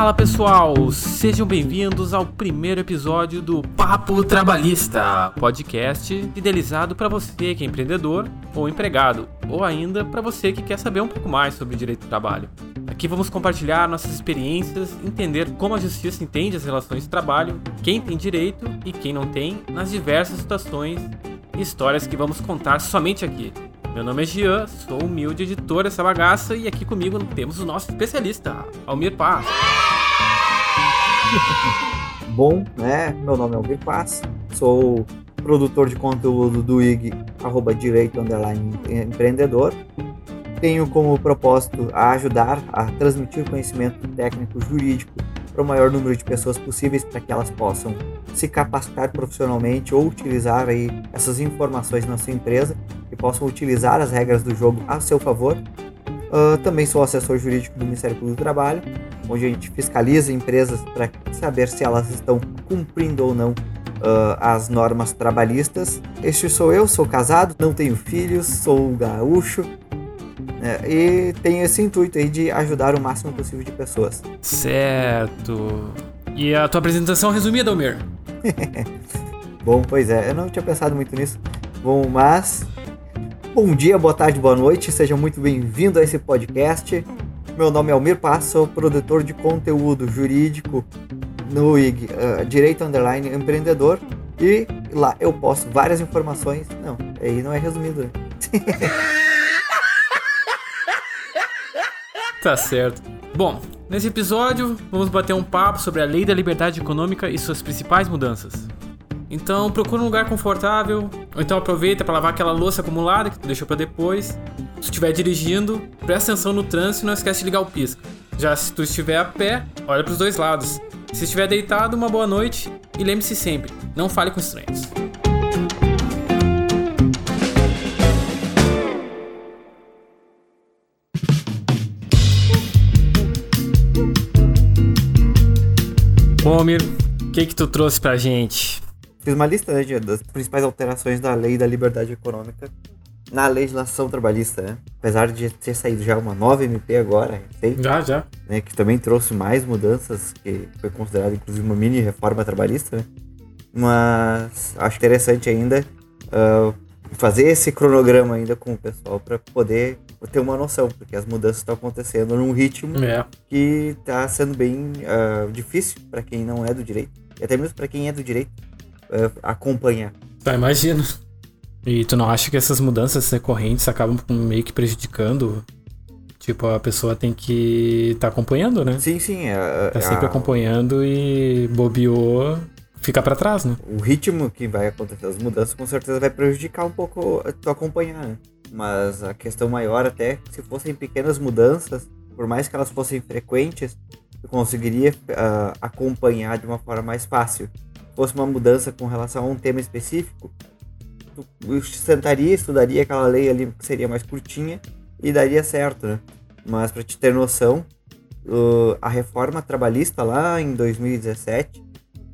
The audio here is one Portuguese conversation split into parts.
Fala pessoal, sejam bem-vindos ao primeiro episódio do Papo Trabalhista, podcast idealizado para você que é empreendedor ou empregado, ou ainda para você que quer saber um pouco mais sobre direito do trabalho. Aqui vamos compartilhar nossas experiências, entender como a justiça entende as relações de trabalho, quem tem direito e quem não tem, nas diversas situações e histórias que vamos contar somente aqui. Meu nome é Gian, sou humilde editor dessa bagaça e aqui comigo temos o nosso especialista, Almir Paz. Bom, né? Meu nome é Almir Paz, sou produtor de conteúdo do IG, arroba direito underline empreendedor. Tenho como propósito a ajudar a transmitir conhecimento técnico jurídico para o maior número de pessoas possíveis para que elas possam se capacitar profissionalmente ou utilizar aí essas informações na sua empresa e possam utilizar as regras do jogo a seu favor. Uh, também sou assessor jurídico do Ministério Público do Trabalho, onde a gente fiscaliza empresas para saber se elas estão cumprindo ou não uh, as normas trabalhistas. Este sou eu, sou casado, não tenho filhos, sou gaúcho, é, e tem esse intuito aí de ajudar o máximo possível de pessoas. Certo. E a tua apresentação resumida, Almir? Bom, pois é, eu não tinha pensado muito nisso. Bom, mas. Bom dia, boa tarde, boa noite, sejam muito bem-vindos a esse podcast. Meu nome é Almir Passo, sou produtor de conteúdo jurídico no IG, uh, Direito Underline Empreendedor. E lá eu posto várias informações. Não, aí não é resumido, né? Tá certo. Bom, nesse episódio vamos bater um papo sobre a Lei da Liberdade Econômica e suas principais mudanças. Então procura um lugar confortável, ou então aproveita para lavar aquela louça acumulada que tu deixou para depois. Se estiver dirigindo, presta atenção no trânsito e não esquece de ligar o pisca. Já se tu estiver a pé, olha para os dois lados. Se estiver deitado, uma boa noite e lembre-se sempre, não fale com estranhos. Almir, o que que tu trouxe pra gente? Fiz uma lista né, das principais alterações da lei da liberdade econômica na legislação trabalhista, né? Apesar de ter saído já uma nova MP agora, sei, já, já. Né, que também trouxe mais mudanças, que foi considerada inclusive uma mini reforma trabalhista, né? Mas acho interessante ainda uh, fazer esse cronograma ainda com o pessoal para poder ter uma noção, porque as mudanças estão acontecendo num ritmo é. que está sendo bem uh, difícil para quem não é do direito, e até mesmo para quem é do direito uh, acompanhar. Tá, imagina. E tu não acha que essas mudanças recorrentes acabam meio que prejudicando? Tipo, a pessoa tem que estar tá acompanhando, né? Sim, sim. É, tá sempre a... acompanhando e bobeou, fica para trás, né? O ritmo que vai acontecer as mudanças com certeza vai prejudicar um pouco tu acompanhar, né? Mas a questão maior até, se fossem pequenas mudanças, por mais que elas fossem frequentes, tu conseguiria uh, acompanhar de uma forma mais fácil. Se fosse uma mudança com relação a um tema específico, tu sentaria, estudaria aquela lei ali que seria mais curtinha e daria certo, né? Mas para te ter noção, uh, a reforma trabalhista lá em 2017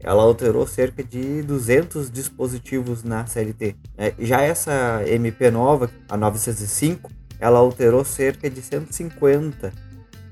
ela alterou cerca de 200 dispositivos na CLT. É, já essa MP nova, a 905, ela alterou cerca de 150 uh,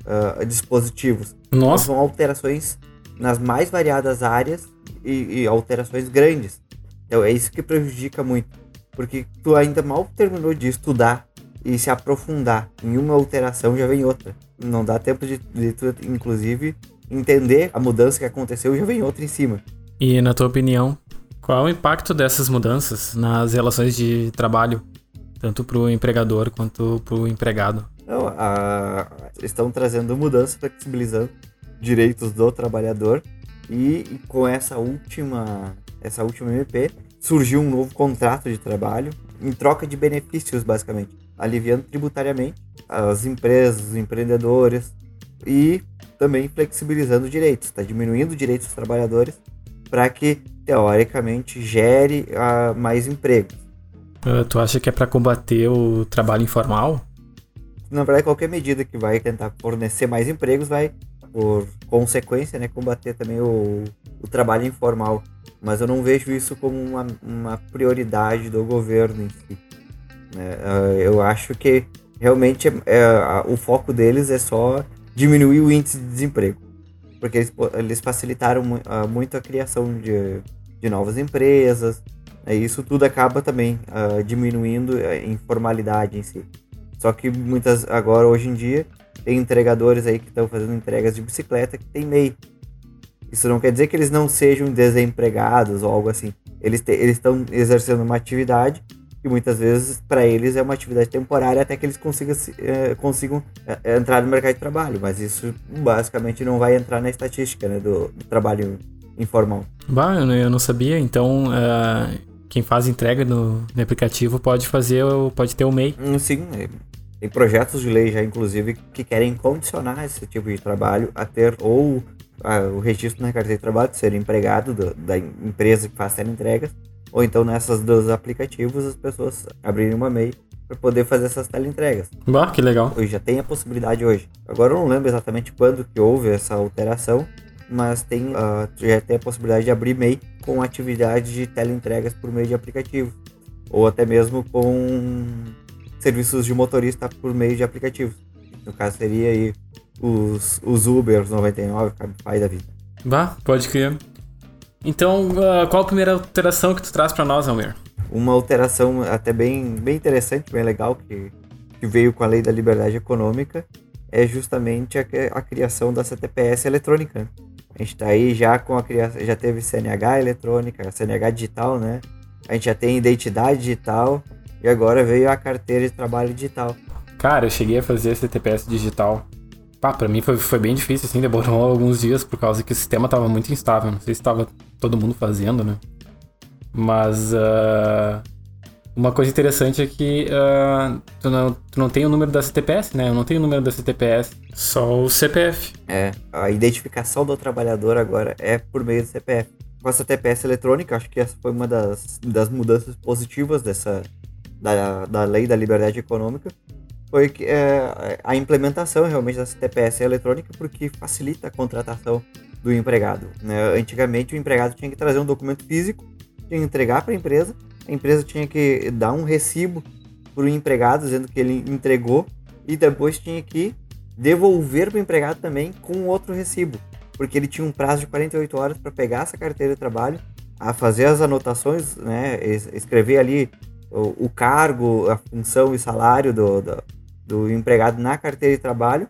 ah, dispositivos. Nossa! Então, são alterações nas mais variadas áreas e, e, alterações grandes. Então é isso que prejudica muito, porque tu ainda mal terminou de estudar e se aprofundar em uma alteração já vem outra. Não dá tempo de, de tu, inclusive, entender a mudança que aconteceu e já vem outra em cima. E na tua opinião, qual é o impacto dessas mudanças nas relações de trabalho, tanto para o empregador quanto para o empregado? A, estão trazendo mudanças, flexibilizando direitos do trabalhador e, e com essa última, essa última MP surgiu um novo contrato de trabalho em troca de benefícios, basicamente, aliviando tributariamente as empresas, os empreendedores e também flexibilizando direitos, está diminuindo direitos dos trabalhadores para que, teoricamente, gere uh, mais empregos. Uh, tu acha que é para combater o trabalho informal? Na verdade, qualquer medida que vai tentar fornecer mais empregos vai, por consequência, né, combater também o, o trabalho informal. Mas eu não vejo isso como uma, uma prioridade do governo em si. Né? Uh, eu acho que realmente é, é, o foco deles é só diminuir o índice de desemprego. porque eles, eles facilitaram uh, muito a criação de, de novas empresas, né, e isso tudo acaba também uh, diminuindo a informalidade em si. Só que muitas, agora, hoje em dia, tem entregadores aí que estão fazendo entregas de bicicleta que tem MEI. Isso não quer dizer que eles não sejam desempregados ou algo assim. Eles estão exercendo uma atividade que muitas vezes para eles é uma atividade temporária até que eles consigam, é, consigam é, entrar no mercado de trabalho. Mas isso basicamente não vai entrar na estatística né, do, do, trabalho informal. Bah, eu não sabia. Então, uh, quem faz entrega no, no, aplicativo pode fazer, pode ter o MEI. Hum, sim, é, tem projetos de lei já, inclusive, que querem condicionar esse tipo de trabalho a ter ou o registro na carteira de trabalho, de ser empregado do, da empresa que faz entregas ou então nessas dos aplicativos as pessoas abrirem uma MEI para poder fazer essas teleentregas. Bah, que legal. Hoje já tem a possibilidade hoje. Agora eu não lembro exatamente quando que houve essa alteração, mas tem uh, já tem a possibilidade de abrir MEI com atividade de teleentregas por meio de aplicativos ou até mesmo com serviços de motorista por meio de aplicativos. No caso seria aí os, os Ubers 99, Cabify da vida. Bah, pode crer. Então, uh, qual a primeira alteração que tu traz para nós, Almir? Uma alteração até bem, bem interessante, bem legal, que, que veio com a lei da liberdade econômica, é justamente a, a criação da CTPS eletrônica. A gente está aí já com a criação, já teve CNH eletrônica, CNH digital, né? A gente já tem identidade digital e agora veio a carteira de trabalho digital. Cara, eu cheguei a fazer CTPS digital Pá, pra mim foi, foi bem difícil, assim, demorou alguns dias por causa que o sistema tava muito instável. Não sei se tava todo mundo fazendo, né? Mas uh, uma coisa interessante é que uh, tu, não, tu não tem o número da CTPS, né? Eu não tenho o número da CTPS, só o CPF. É, a identificação do trabalhador agora é por meio do CPF. Com a CTPS eletrônica, acho que essa foi uma das, das mudanças positivas dessa da, da lei da liberdade econômica, foi é, a implementação realmente da CTPS eletrônica porque facilita a contratação do empregado. Né? Antigamente o empregado tinha que trazer um documento físico, tinha que entregar para a empresa, a empresa tinha que dar um recibo para o empregado dizendo que ele entregou e depois tinha que devolver para o empregado também com outro recibo, porque ele tinha um prazo de 48 horas para pegar essa carteira de trabalho, a fazer as anotações, né, escrever ali o, o cargo, a função e salário do, do, do empregado na carteira de trabalho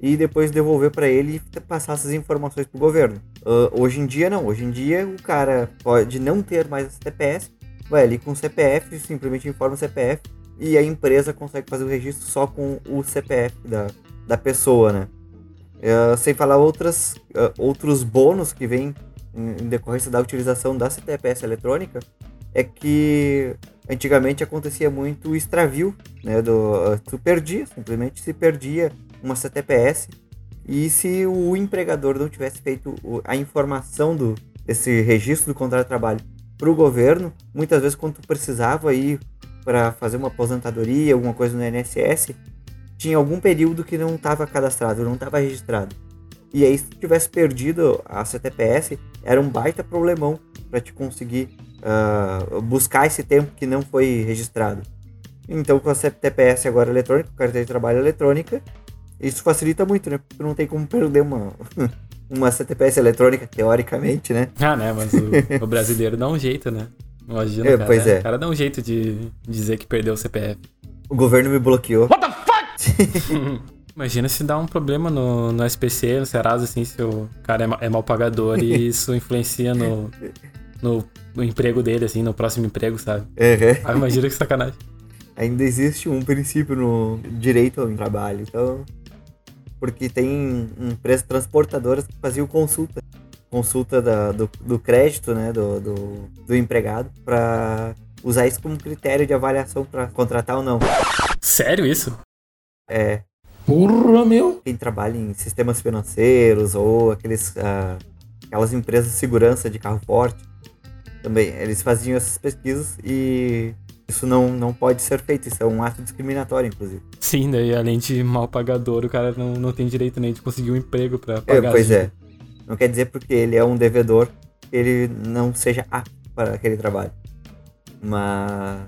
e depois devolver para ele e passar essas informações para o governo. Uh, hoje em dia não, hoje em dia o cara pode não ter mais a CPS, vai ali com o CPF, simplesmente informa o CPF e a empresa consegue fazer o registro só com o CPF da, da pessoa, né? Uh, sem falar outras, uh, outros bônus que vêm em, em decorrência da utilização da CTPS eletrônica, é que antigamente acontecia muito o extravio, né? Do, tu perdia, simplesmente se perdia uma CTPS e se o empregador não tivesse feito a informação do, desse registro do contrato de trabalho para o governo, muitas vezes quando tu precisava ir para fazer uma aposentadoria, alguma coisa no INSS, tinha algum período que não estava cadastrado, não estava registrado. E aí, se tu tivesse perdido a CTPS, era um baita problemão para te conseguir uh, buscar esse tempo que não foi registrado. Então, com a CTPS agora eletrônica, carteira de trabalho eletrônica, isso facilita muito, né? Porque não tem como perder uma, uma CTPS eletrônica, teoricamente, né? Ah, né? Mas o, o brasileiro dá um jeito, né? Imagina, é, cara. Pois é. O cara dá um jeito de dizer que perdeu o CPF. O governo me bloqueou. What the fuck? Imagina se dá um problema no, no SPC, no Serasa, assim, se o cara é, é mal pagador e isso influencia no, no, no, emprego dele, assim, no próximo emprego, sabe? Uhum. Ah, imagina que sacanagem. Ainda existe um princípio no direito ao trabalho, então. Porque tem empresas transportadoras que faziam consulta. Consulta da, do, do crédito, né, do, do, do empregado, para usar isso como critério de avaliação para contratar ou não. Sério isso? É. Porra, meu! Quem trabalha em sistemas financeiros ou aqueles, uh, aquelas empresas de segurança de carro forte, também, eles faziam essas pesquisas e isso não, não pode ser feito, isso é um ato discriminatório, inclusive. Sim, daí além de mal pagador, o cara não, não tem direito nem de conseguir um emprego para pagar. É, pois é. Não quer dizer porque ele é um devedor que ele não seja apto para aquele trabalho. Mas.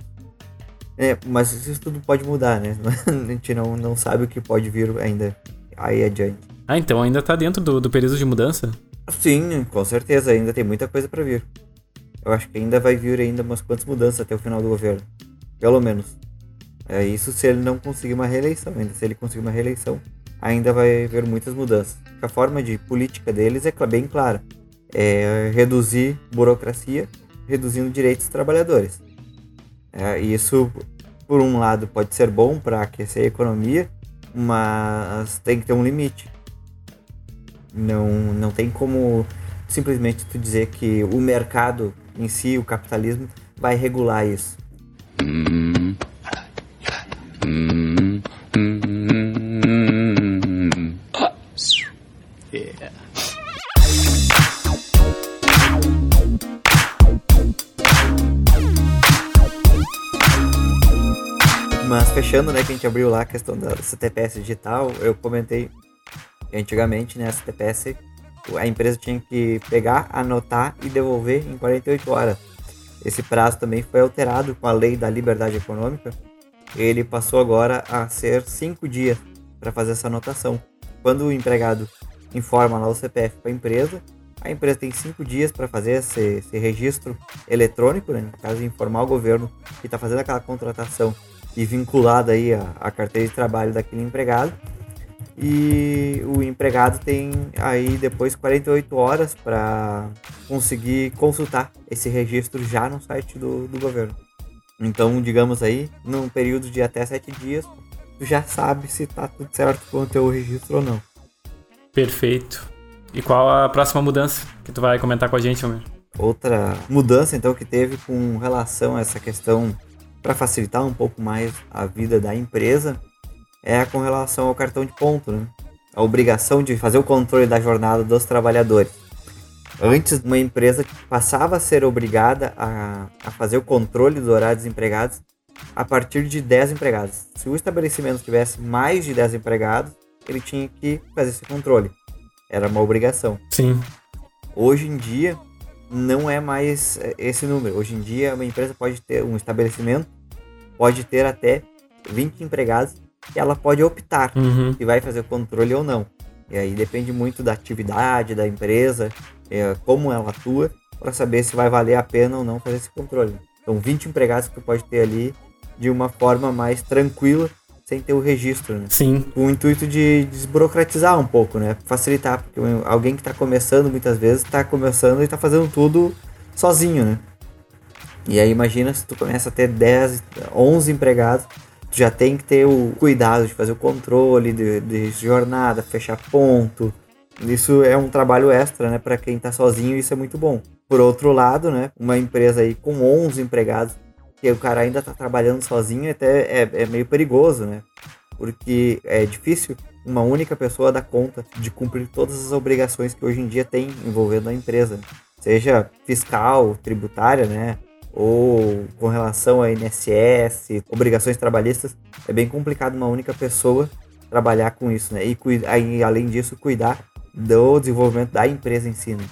É, mas isso tudo pode mudar, né? A gente não, não sabe o que pode vir ainda aí adiante. Ah, então ainda tá dentro do, do período de mudança? Sim, com certeza, ainda tem muita coisa para vir. Eu acho que ainda vai vir ainda umas quantas mudanças até o final do governo. Pelo menos. É isso se ele não conseguir uma reeleição. Ainda se ele conseguir uma reeleição, ainda vai haver muitas mudanças. A forma de política deles é bem clara. É reduzir burocracia, reduzindo direitos dos trabalhadores. É, isso, por um lado, pode ser bom para aquecer a economia, mas tem que ter um limite. Não, não tem como simplesmente tu dizer que o mercado em si, o capitalismo, vai regular isso. Mas fechando, né, que a gente abriu lá a questão da CTPS digital, eu comentei antigamente, né, a CTPS a empresa tinha que pegar, anotar e devolver em 48 horas. Esse prazo também foi alterado com a lei da liberdade econômica. Ele passou agora a ser cinco dias para fazer essa anotação. Quando o empregado informa lá o CPF para a empresa, a empresa tem cinco dias para fazer esse, esse, registro eletrônico, né? no caso, informar o governo que está fazendo aquela contratação e vinculada aí a, a carteira de trabalho daquele empregado e o empregado tem aí depois 48 horas para conseguir consultar esse registro já no site do, do governo. Então, digamos aí, num período de até 7 dias, tu já sabe se tá tudo certo com o teu registro ou não. Perfeito. E qual a próxima mudança que tu vai comentar com a gente, Almir? Outra mudança, então, que teve com relação a essa questão para facilitar um pouco mais a vida da empresa é com relação ao cartão de ponto, né? A obrigação de fazer o controle da jornada dos trabalhadores. Antes, uma empresa passava a ser obrigada a, a fazer o controle do horário dos empregados a partir de 10 empregados. Se o estabelecimento tivesse mais de 10 empregados, ele tinha que fazer esse controle. Era uma obrigação. Sim. Hoje em dia, não é mais é, esse número. Hoje em dia, uma empresa pode ter, um estabelecimento pode ter até 20 empregados que ela pode optar uhum. se vai fazer o controle ou não. E aí depende muito da atividade da empresa, é, como ela atua, para saber se vai valer a pena ou não fazer esse controle. São 20 empregados que tu pode ter ali de uma forma mais tranquila, sem ter o registro, né? Sim. Com o intuito de desburocratizar um pouco, né? Facilitar, porque alguém que está começando muitas vezes está começando e está fazendo tudo sozinho, né? E aí imagina se tu começa a ter 10, 11 empregados, tu já tem que ter o cuidado de fazer o controle de, de jornada, fechar ponto. Isso é um trabalho extra, né, para quem está sozinho, isso é muito bom. Por outro lado, né, uma empresa aí com 11 empregados, que o cara ainda está trabalhando sozinho, até é, é meio perigoso, né? Porque é difícil uma única pessoa dar conta de cumprir todas as obrigações que hoje em dia tem envolvendo a empresa, seja fiscal, tributária, né? Ou com relação a INSS, obrigações trabalhistas, é bem complicado uma única pessoa trabalhar com isso, né? E, além disso, cuidar do desenvolvimento da empresa em si. Né?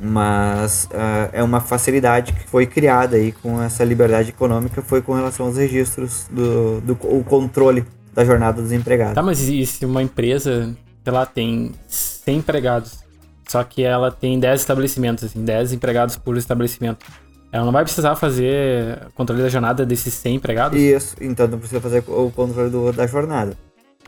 Mas uh, é uma facilidade que foi criada aí com essa liberdade econômica, foi com relação aos registros do, do o controle da jornada dos empregados. Tá, mas e se uma empresa, ela tem 100 empregados, só que ela tem 10 estabelecimentos, assim, 10 empregados por estabelecimento ela não vai precisar fazer controle da jornada desses 100 empregados? Isso, então não precisa fazer o controle do, da jornada.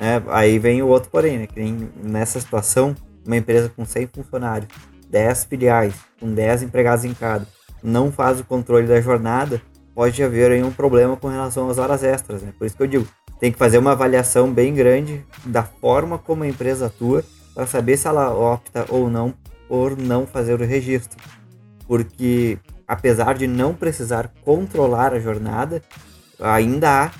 É, aí vem o outro porém, né? Que nessa situação, uma empresa com 100 funcionários, 10 filiais, com 10 empregados em cada, não faz o controle da jornada, pode haver aí um problema com relação às horas extras, né? Por isso que eu digo, tem que fazer uma avaliação bem grande da forma como a empresa atua para saber se ela opta ou não por não fazer o registro. Porque apesar de não precisar controlar a jornada, ainda há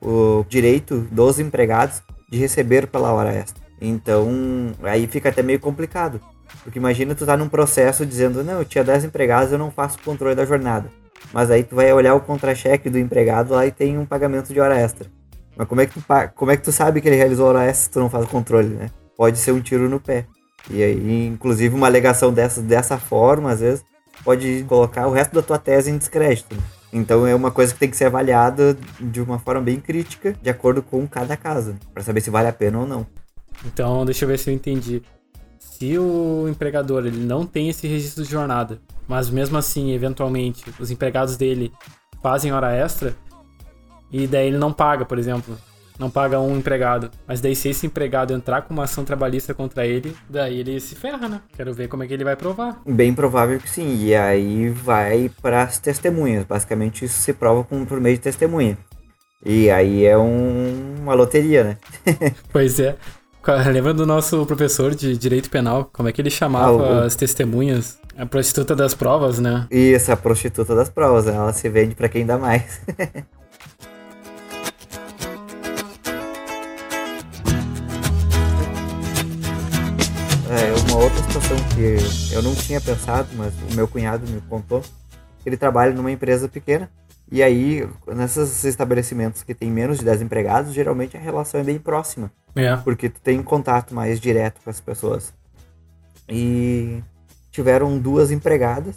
o direito dos empregados de receber pela hora extra. Então, aí fica até meio complicado. Porque imagina tu tá num processo dizendo, não, eu tinha 10 empregados, eu não faço controle da jornada. Mas aí tu vai olhar o contra-cheque do empregado lá e tem um pagamento de hora extra. Mas como é que tu, como é que tu sabe que ele realizou hora extra se tu não faz o controle, né? Pode ser um tiro no pé. E aí, inclusive, uma alegação dessa, dessa forma, às vezes, pode colocar o resto da tua tese em descrédito. Então é uma coisa que tem que ser avaliada de uma forma bem crítica, de acordo com cada caso, para saber se vale a pena ou não. Então, deixa eu ver se eu entendi. Se o empregador ele não tem esse registro de jornada, mas mesmo assim, eventualmente, os empregados dele fazem hora extra, e daí ele não paga, por exemplo, não paga um empregado. Mas daí se esse empregado entrar com uma ação trabalhista contra ele, daí ele se ferra, né? Quero ver como é que ele vai provar. Bem provável que sim. E aí vai para as testemunhas. Basicamente isso se prova com, por meio de testemunha. E aí é um, uma loteria, né? pois é. Lembra do nosso professor de direito penal? Como é que ele chamava ah, o... as testemunhas? A prostituta das provas, né? Isso, a prostituta das provas. Ela se vende para quem dá mais. situação que eu não tinha pensado, mas o meu cunhado me contou, ele trabalha numa empresa pequena, e aí, nesses estabelecimentos que tem menos de 10 empregados, geralmente a relação é bem próxima. É. Porque tu tem contato mais direto com as pessoas. E tiveram duas empregadas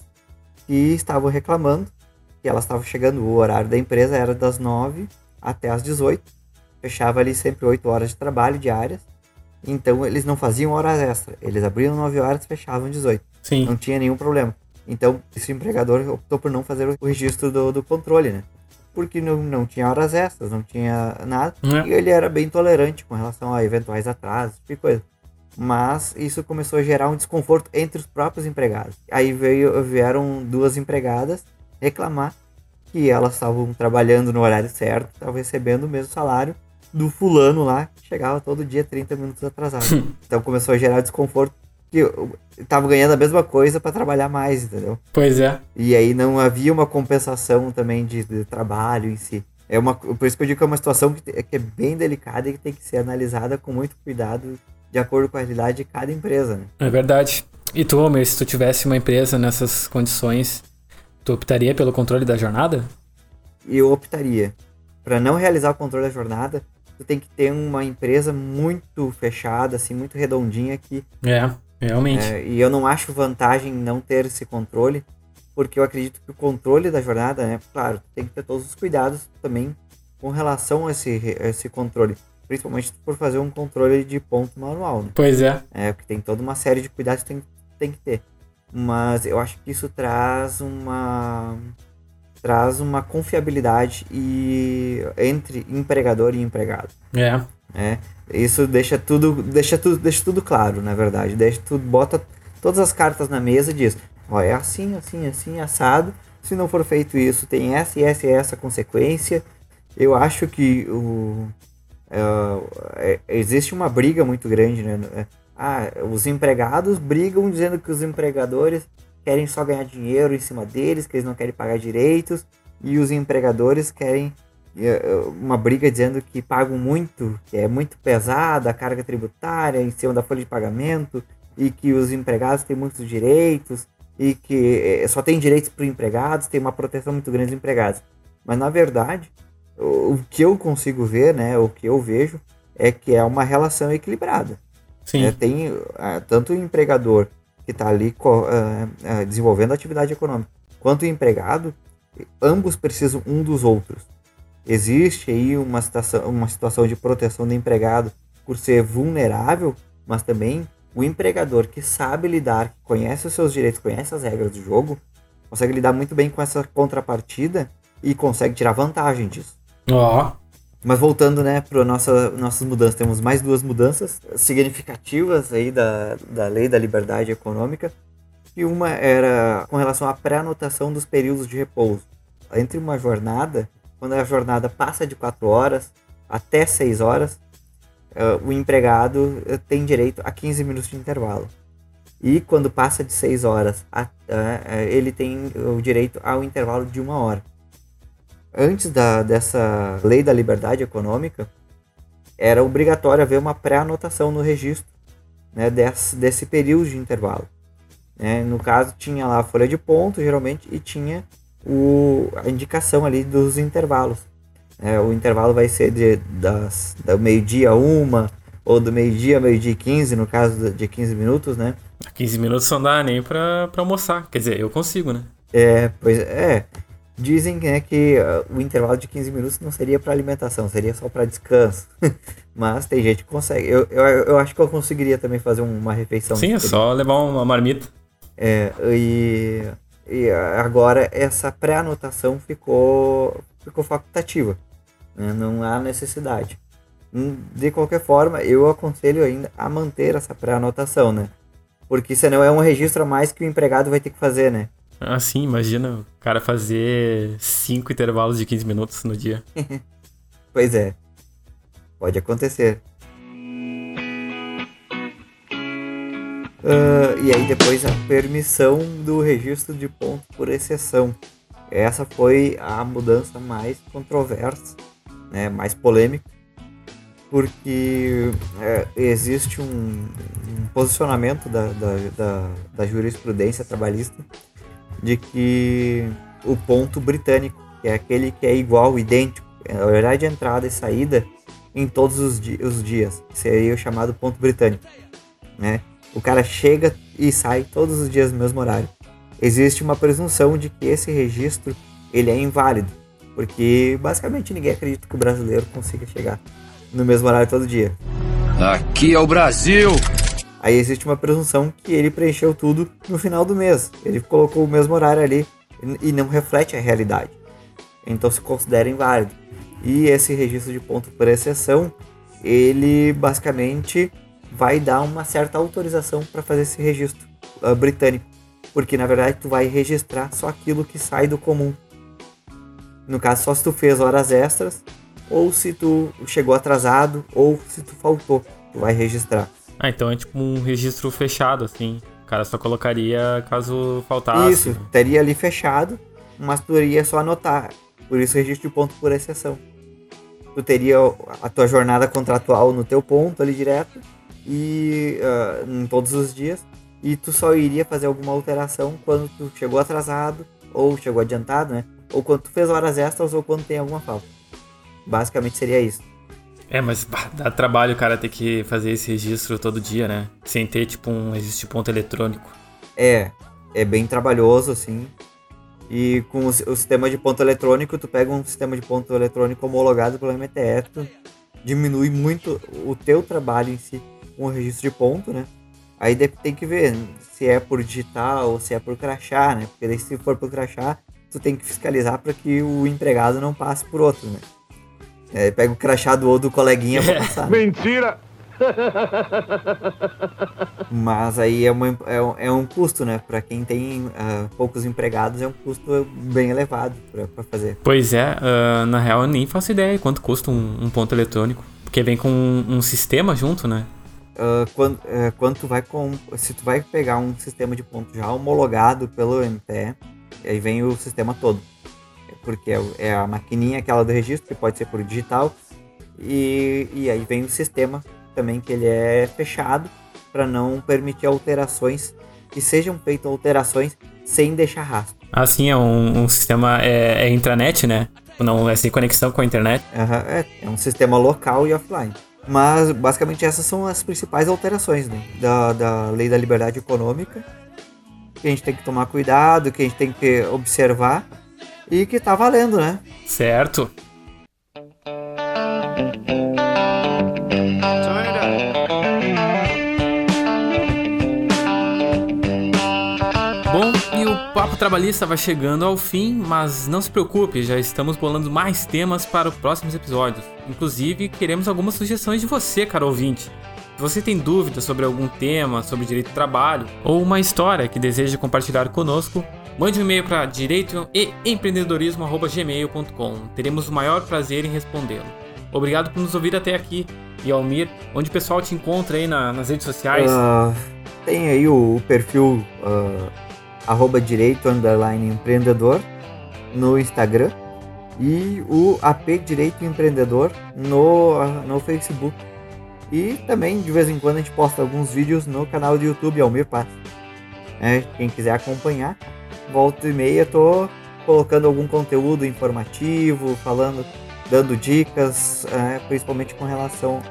que estavam reclamando que elas estavam chegando, o horário da empresa era das 9 até as 18. Fechava ali sempre 8 horas de trabalho diárias. Então eles não faziam horas extra. Eles abriam 9 horas e fechavam 18. Sim. Não tinha nenhum problema. Então esse empregador optou por não fazer o registro do, do controle, né? Porque não, não tinha horas extras, não tinha nada. É. E ele era bem tolerante com relação a eventuais atrasos, tipo coisa. Mas isso começou a gerar um desconforto entre os próprios empregados. Aí veio, vieram duas empregadas reclamar que elas estavam trabalhando no horário certo, estavam recebendo o mesmo salário do fulano lá, que chegava todo dia 30 minutos atrasado. então começou a gerar desconforto que eu tava ganhando a mesma coisa para trabalhar mais, entendeu? Pois é. E aí não havia uma compensação também de, de, trabalho em si. É uma, por isso que eu digo que é uma situação que, que é bem delicada e que tem que ser analisada com muito cuidado de acordo com a realidade de cada empresa. Né? É verdade. E tu, Homer, se tu tivesse uma empresa nessas condições, tu optaria pelo controle da jornada? Eu optaria. Para não realizar o controle da jornada, tu tem que ter uma empresa muito fechada, assim, muito redondinha que. É, realmente. É, e eu não acho vantagem não ter esse controle, porque eu acredito que o controle da jornada, né, claro, tem que ter todos os cuidados também com relação a esse, a esse controle. Principalmente por fazer um controle de ponto manual, né? Pois é. É, porque tem toda uma série de cuidados que tem, tem que ter. Mas eu acho que isso traz uma traz uma confiabilidade e entre empregador e empregado. É. É, isso deixa tudo, deixa tudo, deixa tudo claro, na verdade. Deixa tudo, bota todas as cartas na mesa e diz, ó, é assim, assim, assim, assado. Se não for feito isso, tem essa e essa e essa consequência. Eu acho que o, é, é, existe uma briga muito grande, né? É, ah, os empregados brigam dizendo que os empregadores querem só ganhar dinheiro em cima deles, que eles não querem pagar direitos, e os empregadores querem eh, eh, uma briga dizendo que pagam muito, que é muito pesada a carga tributária em cima da folha de pagamento, e que os empregados têm muitos direitos, e que eh, só tem direitos para os empregados, tem uma proteção muito grande dos empregados. Mas na verdade, o que eu consigo ver, né, o que eu vejo, é que é uma relação equilibrada. Sim. É, tem tanto o empregador que está ali uh, uh, desenvolvendo atividade econômica, quanto o empregado, ambos precisam um dos outros. Existe aí uma situação, uma situação de proteção do empregado por ser vulnerável, mas também o empregador que sabe lidar, conhece os seus direitos, conhece as regras do jogo, consegue lidar muito bem com essa contrapartida e consegue tirar vantagem disso. Ó. Oh. Mas voltando, né, para nossa, nossas mudanças, temos mais duas mudanças significativas aí da, da lei da liberdade econômica. E uma era com relação à pré-anotação dos períodos de repouso. Entre uma jornada, quando a jornada passa de 4 horas até 6 horas, uh, o empregado eh, tem direito a 15 minutos de intervalo. E quando passa de 6 horas, uh, ele tem o direito ao intervalo de uma hora antes da, dessa lei da liberdade econômica, era obrigatório haver uma pré-anotação no registro né, desse, desse período de intervalo. Né? No caso, tinha lá a folha de ponto, geralmente, e tinha o, a indicação ali dos intervalos. É, o intervalo vai ser de, das, do meio-dia a uma, ou do meio-dia a meio-dia e 15, no caso de 15 minutos, né? 15 minutos não dá nem pra, pra almoçar. Quer dizer, eu consigo, né? É, pois é. Dizem né, que uh, o intervalo de 15 minutos não seria para alimentação, seria só para descanso. Mas tem gente que consegue. Eu, eu, eu acho que eu conseguiria também fazer uma refeição. Sim, é só levar uma marmita. É, e, e agora essa pré-anotação ficou, ficou facultativa. Né? Não há necessidade. Hum, de qualquer forma, eu aconselho ainda a manter essa pré-anotação, né? Porque senão é um registro a mais que o empregado vai ter que fazer, né? Ah, sim, imagina o cara fazer cinco intervalos de 15 minutos no dia. pois é. Pode acontecer. Uh, e aí depois a permissão do registro de ponto por exceção. Essa foi a mudança mais controversa, né, mais polêmica, porque é, existe um, um posicionamento da, da, da, da jurisprudência trabalhista de que o ponto britânico, que é aquele que é igual, idêntico, é a horário de entrada e saída em todos os, di os dias, seria o chamado ponto britânico, né? O cara chega e sai todos os dias no mesmo horário. Existe uma presunção de que esse registro ele é inválido, porque basicamente ninguém acredita que o brasileiro consiga chegar no mesmo horário todo dia. Aqui é o Brasil! Aí existe uma presunção que ele preencheu tudo no final do mês. Ele colocou o mesmo horário ali e não reflete a realidade. Então se considera inválido. E esse registro de ponto por exceção, ele basicamente vai dar uma certa autorização para fazer esse registro uh, britânico, porque na verdade tu vai registrar só aquilo que sai do comum. No caso, só se tu fez horas extras, ou se tu chegou atrasado, ou se tu faltou, tu vai registrar. Ah, então é tipo um registro fechado, assim. O cara só colocaria caso faltasse. Isso, teria ali fechado, mas tu iria só anotar. Por isso registro de ponto por exceção. Tu teria a tua jornada contratual no teu ponto ali direto e uh, em todos os dias. E tu só iria fazer alguma alteração quando tu chegou atrasado ou chegou adiantado, né? Ou quando tu fez horas extras ou quando tem alguma falta. Basicamente seria isso. É, mas dá trabalho o cara ter que fazer esse registro todo dia, né? Sem ter, tipo, um registro de ponto eletrônico. É, é bem trabalhoso, assim. E com o, o, sistema de ponto eletrônico, tu pega um sistema de ponto eletrônico homologado pelo MTF, tu diminui muito o teu trabalho em si com o registro de ponto, né? Aí tem que ver se é por digital ou se é por crachá, né? Porque daí se for por crachá, tu tem que fiscalizar para que o empregado não passe por outro, né? É, pega o crachá do do coleguinha pra passar. Né? Mentira! Mas aí é, uma, é, é, um custo, né? Pra quem tem uh, poucos empregados, é um custo bem elevado pra, pra fazer. Pois é, uh, na real eu nem faço ideia quanto custa um, um ponto eletrônico. Porque vem com um, um sistema junto, né? Uh, quando, uh, quando tu vai com. Se tu vai pegar um sistema de ponto já homologado pelo MTE, aí vem o sistema todo porque é, é a maquininha aquela do registro, que pode ser por digital, e, e aí vem o sistema também que ele é fechado para não permitir alterações, que sejam feitas alterações sem deixar rastro. Assim, é um, um sistema, é, é, intranet, né? Não é sem conexão com a internet. Uhum, é, é um sistema local e offline. Mas basicamente essas são as principais alterações né? da, da lei da liberdade econômica. Que a gente tem que tomar cuidado, que a gente tem que observar e que tá valendo, né? Certo. O Papo Trabalhista vai chegando ao fim, mas não se preocupe, já estamos bolando mais temas para os próximos episódios. Inclusive, queremos algumas sugestões de você, caro ouvinte. Se você tem dúvidas sobre algum tema, sobre direito do trabalho, ou uma história que deseja compartilhar conosco, Mande um e-mail para direito e empreendedorismo@gmail.com. Teremos o maior prazer em respondê-lo. Obrigado por nos ouvir até aqui. E Almir, onde o pessoal te encontra aí na, nas redes sociais? Uh, tem aí o, o perfil uh, direito empreendedor no Instagram e o AP Direito Empreendedor no, uh, no Facebook. E também de vez em quando a gente posta alguns vídeos no canal do YouTube Almir Paz. É, quem quiser acompanhar, volta e meia tô colocando algum conteúdo informativo, falando, dando dicas, é, principalmente com relação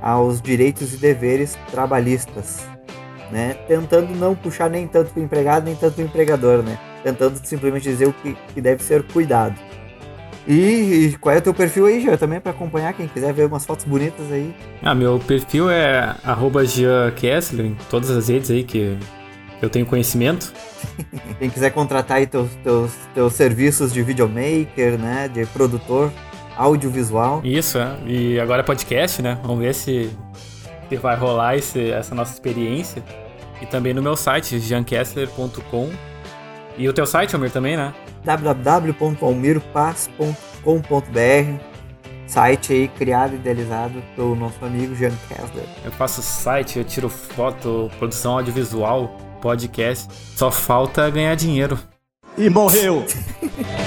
aos direitos e deveres trabalhistas, né? Tentando não puxar nem tanto para o empregado nem tanto para o empregador, né? tentando simplesmente dizer o que, que deve ser cuidado. E, e qual é o teu perfil aí, Jean? Também para acompanhar, quem quiser ver umas fotos bonitas aí. Ah, meu perfil é arroba Jean Kessler, em todas as redes aí que eu tenho conhecimento. Quem quiser contratar aí teus, teus, teus serviços de videomaker, né? De produtor audiovisual. Isso, é. E agora é podcast, né? Vamos ver se, se vai rolar esse, essa nossa experiência. E também no meu site, jeankessler.com. E o teu site, Almir, também, né? www.almiropaz.com.br Site aí criado e idealizado pelo nosso amigo Jean Kessler. Eu faço site, eu tiro foto, produção audiovisual, podcast. Só falta ganhar dinheiro. E morreu!